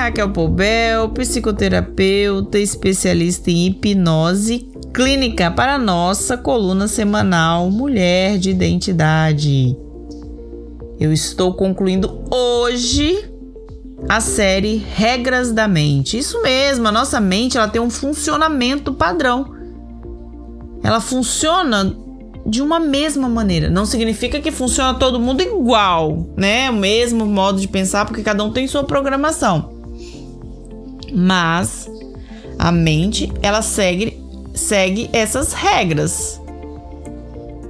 Raquel Poubel, psicoterapeuta, especialista em hipnose clínica para nossa coluna semanal Mulher de Identidade. Eu estou concluindo hoje a série Regras da Mente. Isso mesmo, a nossa mente ela tem um funcionamento padrão. Ela funciona de uma mesma maneira. Não significa que funciona todo mundo igual, né? O mesmo modo de pensar, porque cada um tem sua programação. Mas a mente, ela segue, segue essas regras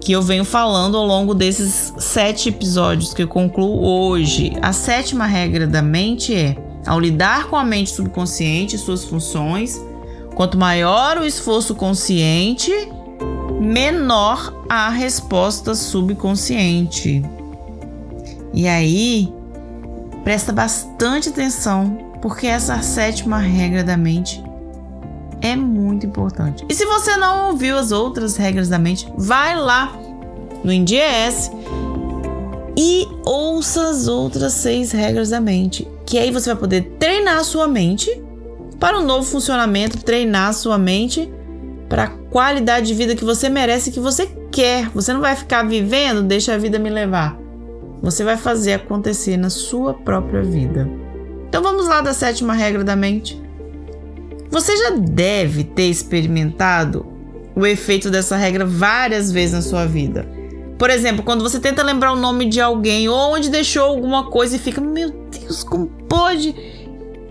que eu venho falando ao longo desses sete episódios que eu concluo hoje. A sétima regra da mente é: ao lidar com a mente subconsciente e suas funções, quanto maior o esforço consciente, menor a resposta subconsciente. E aí, presta bastante atenção, porque essa sétima regra da mente é muito importante. E se você não ouviu as outras regras da mente, vai lá no INDS e ouça as outras seis regras da mente, que aí você vai poder treinar a sua mente para um novo funcionamento, treinar a sua mente para a qualidade de vida que você merece, que você quer. Você não vai ficar vivendo, deixa a vida me levar. Você vai fazer acontecer na sua própria vida. Então vamos lá da sétima regra da mente. Você já deve ter experimentado o efeito dessa regra várias vezes na sua vida. Por exemplo, quando você tenta lembrar o nome de alguém ou onde deixou alguma coisa e fica, meu Deus, como pode?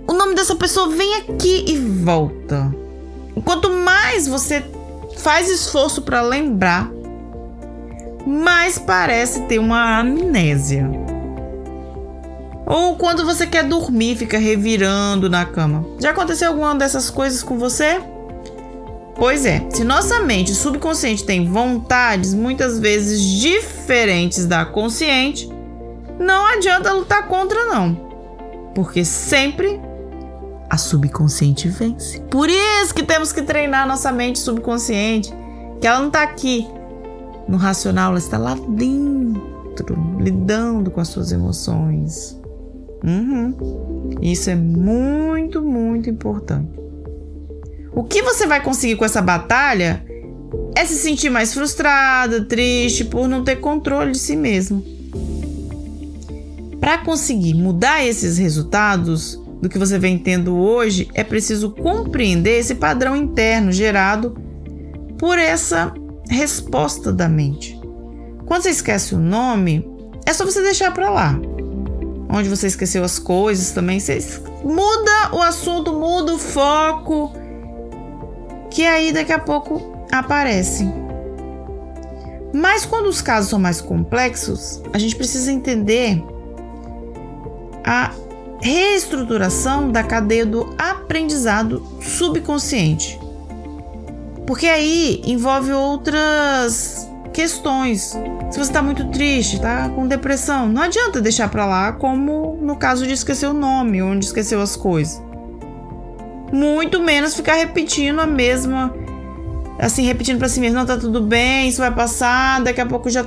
O nome dessa pessoa vem aqui e volta. Quanto mais você faz esforço para lembrar, mais parece ter uma amnésia. Ou quando você quer dormir, fica revirando na cama. Já aconteceu alguma dessas coisas com você? Pois é, se nossa mente subconsciente tem vontades muitas vezes diferentes da consciente, não adianta lutar contra não. Porque sempre a subconsciente vence. Por isso que temos que treinar nossa mente subconsciente, que ela não está aqui no racional, ela está lá dentro, lidando com as suas emoções. Uhum. Isso é muito, muito importante. O que você vai conseguir com essa batalha é se sentir mais frustrada, triste por não ter controle de si mesmo. Para conseguir mudar esses resultados, do que você vem tendo hoje, é preciso compreender esse padrão interno gerado por essa resposta da mente. Quando você esquece o nome, é só você deixar para lá. Onde você esqueceu as coisas também, você muda o assunto, muda o foco, que aí daqui a pouco aparece. Mas quando os casos são mais complexos, a gente precisa entender a reestruturação da cadeia do aprendizado subconsciente. Porque aí envolve outras questões. Se você está muito triste, está com depressão, não adianta deixar para lá, como no caso de esquecer o nome, onde esqueceu as coisas. Muito menos ficar repetindo a mesma, assim, repetindo para si mesmo: não, tá tudo bem, isso vai passar, daqui a pouco já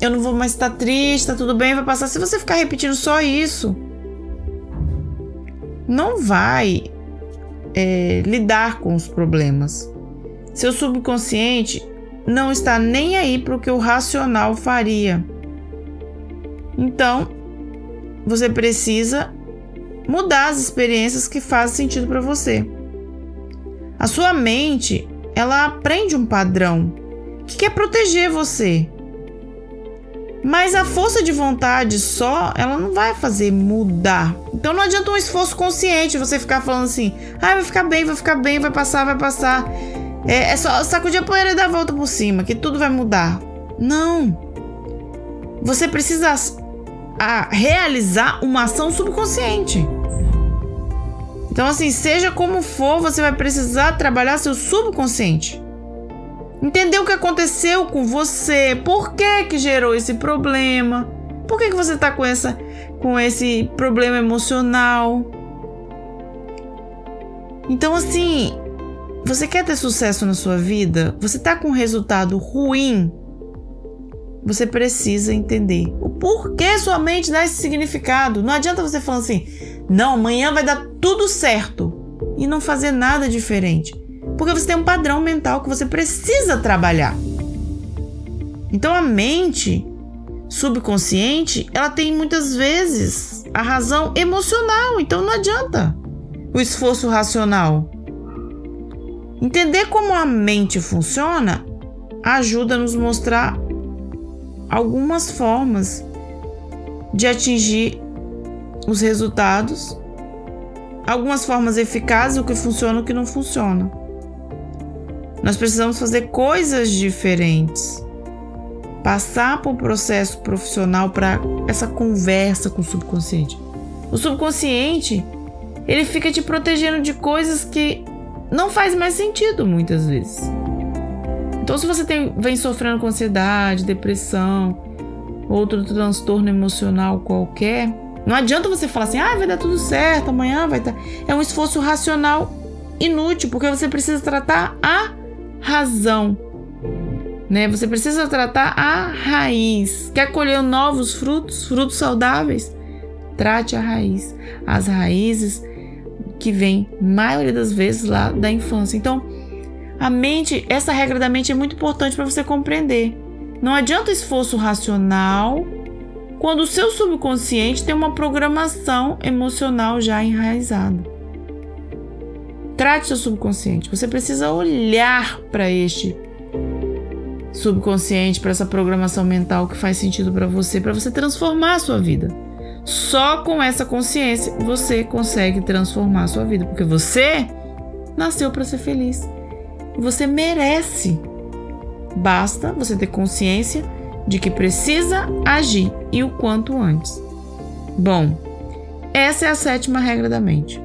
eu não vou mais estar triste, tá tudo bem, vai passar. Se você ficar repetindo só isso, não vai é, lidar com os problemas. Seu subconsciente não está nem aí para o que o racional faria. Então, você precisa mudar as experiências que fazem sentido para você. A sua mente, ela aprende um padrão que quer proteger você. Mas a força de vontade só, ela não vai fazer mudar. Então não adianta um esforço consciente você ficar falando assim: ah, vai ficar bem, vai ficar bem, vai passar, vai passar. É, é só sacudir a poeira e dar a volta por cima, que tudo vai mudar. Não. Você precisa a, realizar uma ação subconsciente. Então, assim, seja como for, você vai precisar trabalhar seu subconsciente. Entender o que aconteceu com você, por que que gerou esse problema, por que que você está com essa com esse problema emocional. Então assim, você quer ter sucesso na sua vida? Você está com um resultado ruim? Você precisa entender o porquê sua mente dá esse significado. Não adianta você falar assim: Não, amanhã vai dar tudo certo e não fazer nada diferente. Porque você tem um padrão mental que você precisa trabalhar. Então a mente subconsciente, ela tem muitas vezes a razão emocional, então não adianta o esforço racional. Entender como a mente funciona ajuda a nos mostrar algumas formas de atingir os resultados, algumas formas eficazes, o que funciona e o que não funciona. Nós precisamos fazer coisas diferentes. Passar por um processo profissional para essa conversa com o subconsciente. O subconsciente, ele fica te protegendo de coisas que não faz mais sentido muitas vezes. Então, se você tem, vem sofrendo com ansiedade, depressão, outro transtorno emocional qualquer, não adianta você falar assim, ah, vai dar tudo certo, amanhã vai estar. É um esforço racional inútil, porque você precisa tratar a razão. Né? Você precisa tratar a raiz. Quer colher novos frutos, frutos saudáveis? Trate a raiz. As raízes que vêm, maioria das vezes, lá da infância. Então, a mente, essa regra da mente é muito importante para você compreender. Não adianta esforço racional quando o seu subconsciente tem uma programação emocional já enraizada. Trate seu subconsciente. Você precisa olhar para este subconsciente, para essa programação mental que faz sentido para você, para você transformar a sua vida. Só com essa consciência você consegue transformar a sua vida, porque você nasceu para ser feliz. Você merece. Basta você ter consciência de que precisa agir e o quanto antes. Bom, essa é a sétima regra da mente.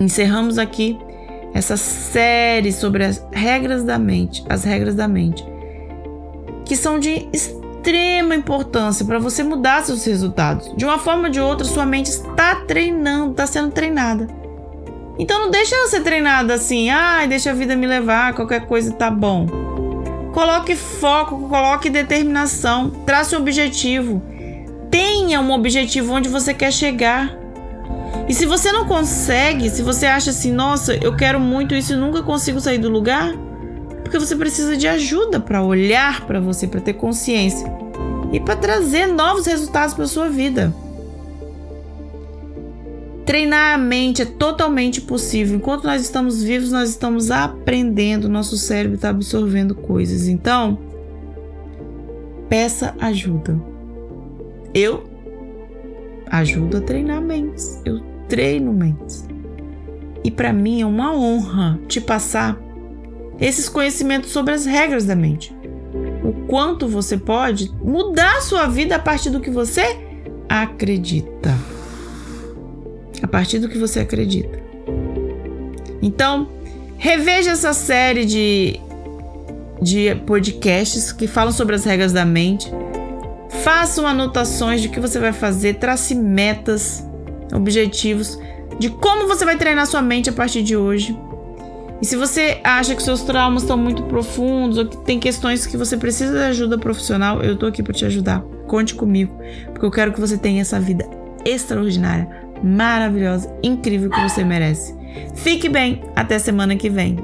Encerramos aqui essa série sobre as regras da mente, as regras da mente, que são de extrema importância para você mudar seus resultados. De uma forma ou de outra, sua mente está treinando, está sendo treinada. Então não deixa ela ser treinada assim, ai, ah, deixa a vida me levar, qualquer coisa tá bom. Coloque foco, coloque determinação, trace um objetivo. Tenha um objetivo onde você quer chegar. E se você não consegue, se você acha assim, nossa, eu quero muito isso e nunca consigo sair do lugar, porque você precisa de ajuda para olhar para você, para ter consciência e para trazer novos resultados para sua vida. Treinar a mente é totalmente possível. Enquanto nós estamos vivos, nós estamos aprendendo, nosso cérebro está absorvendo coisas. Então, peça ajuda. Eu ajudo a treinar mentes. Eu treino mentes. E para mim é uma honra te passar esses conhecimentos sobre as regras da mente. O quanto você pode mudar sua vida a partir do que você acredita a partir do que você acredita. Então, reveja essa série de, de podcasts que falam sobre as regras da mente. Façam anotações de que você vai fazer, trace metas, objetivos de como você vai treinar sua mente a partir de hoje. E se você acha que seus traumas estão muito profundos ou que tem questões que você precisa de ajuda profissional, eu tô aqui para te ajudar. Conte comigo, porque eu quero que você tenha essa vida extraordinária, maravilhosa, incrível que você merece. Fique bem, até semana que vem.